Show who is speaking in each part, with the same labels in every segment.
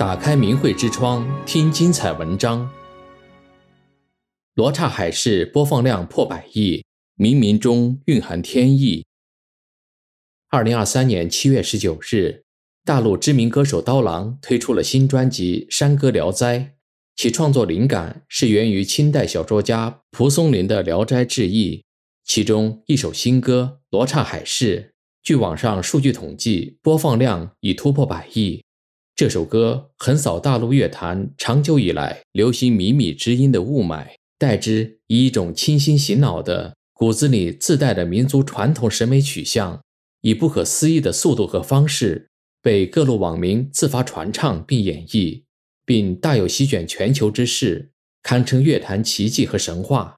Speaker 1: 打开明慧之窗，听精彩文章。罗刹海市播放量破百亿，冥冥中蕴含天意。二零二三年七月十九日，大陆知名歌手刀郎推出了新专辑《山歌聊斋》，其创作灵感是源于清代小说家蒲松龄的《聊斋志异》，其中一首新歌《罗刹海市》，据网上数据统计，播放量已突破百亿。这首歌横扫大陆乐坛长久以来流行靡靡之音的雾霾。代之以一种清新醒脑的骨子里自带的民族传统审美取向，以不可思议的速度和方式被各路网民自发传唱并演绎，并大有席卷全球之势，堪称乐坛奇迹和神话。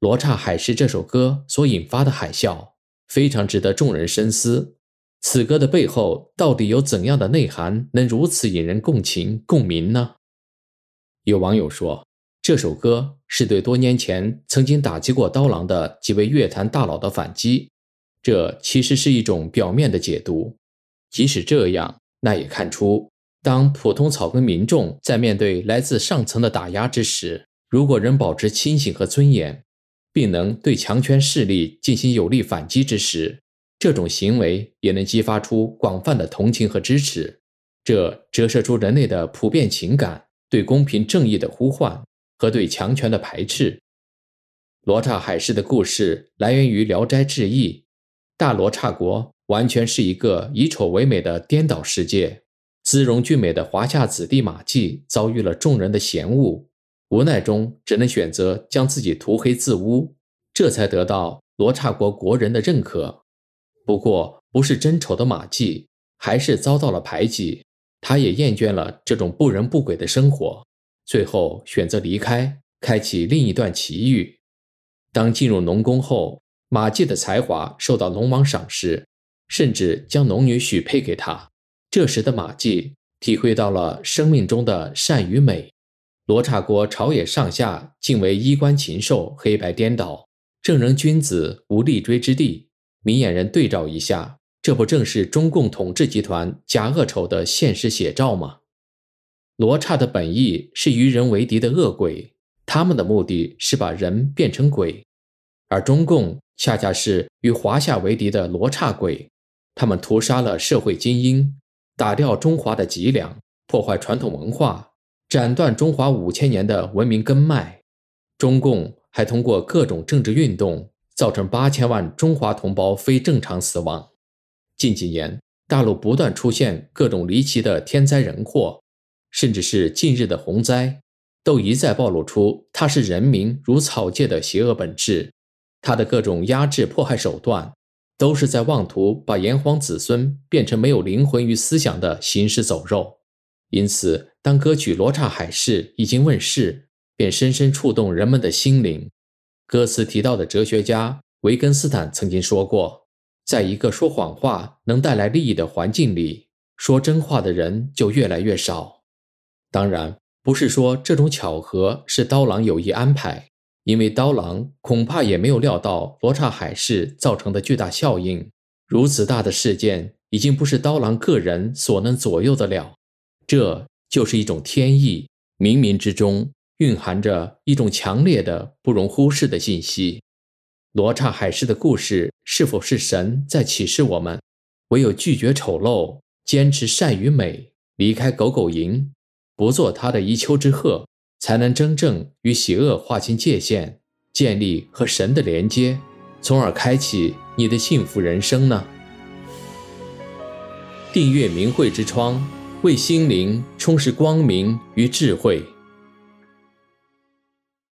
Speaker 1: 罗刹海市这首歌所引发的海啸，非常值得众人深思。此歌的背后到底有怎样的内涵，能如此引人共情共鸣呢？有网友说。这首歌是对多年前曾经打击过刀郎的几位乐坛大佬的反击，这其实是一种表面的解读。即使这样，那也看出，当普通草根民众在面对来自上层的打压之时，如果仍保持清醒和尊严，并能对强权势力进行有力反击之时，这种行为也能激发出广泛的同情和支持。这折射出人类的普遍情感，对公平正义的呼唤。和对强权的排斥。罗刹海市的故事来源于《聊斋志异》，大罗刹国完全是一个以丑为美的颠倒世界。姿容俊美的华夏子弟马季遭遇了众人的嫌恶，无奈中只能选择将自己涂黑自污，这才得到罗刹国国人的认可。不过，不是真丑的马季，还是遭到了排挤。他也厌倦了这种不人不鬼的生活。最后选择离开，开启另一段奇遇。当进入龙宫后，马季的才华受到龙王赏识，甚至将龙女许配给他。这时的马季体会到了生命中的善与美。罗刹国朝野上下竟为衣冠禽兽，黑白颠倒，正人君子无立锥之地。明眼人对照一下，这不正是中共统治集团假恶丑的现实写照吗？罗刹的本意是与人为敌的恶鬼，他们的目的是把人变成鬼，而中共恰恰是与华夏为敌的罗刹鬼，他们屠杀了社会精英，打掉中华的脊梁，破坏传统文化，斩断中华五千年的文明根脉。中共还通过各种政治运动，造成八千万中华同胞非正常死亡。近几年，大陆不断出现各种离奇的天灾人祸。甚至是近日的洪灾，都一再暴露出它视人民如草芥的邪恶本质。它的各种压制迫害手段，都是在妄图把炎黄子孙变成没有灵魂与思想的行尸走肉。因此，当歌曲《罗刹海市》已经问世，便深深触动人们的心灵。歌词提到的哲学家维根斯坦曾经说过，在一个说谎话能带来利益的环境里，说真话的人就越来越少。当然，不是说这种巧合是刀郎有意安排，因为刀郎恐怕也没有料到罗刹海市造成的巨大效应。如此大的事件，已经不是刀郎个人所能左右得了。这就是一种天意，冥冥之中蕴含着一种强烈的、不容忽视的信息。罗刹海市的故事是否是神在启示我们？唯有拒绝丑陋，坚持善与美，离开狗狗营。不做他的一丘之貉，才能真正与邪恶划清界限，建立和神的连接，从而开启你的幸福人生呢？订阅明慧之窗，为心灵充实光明与智慧。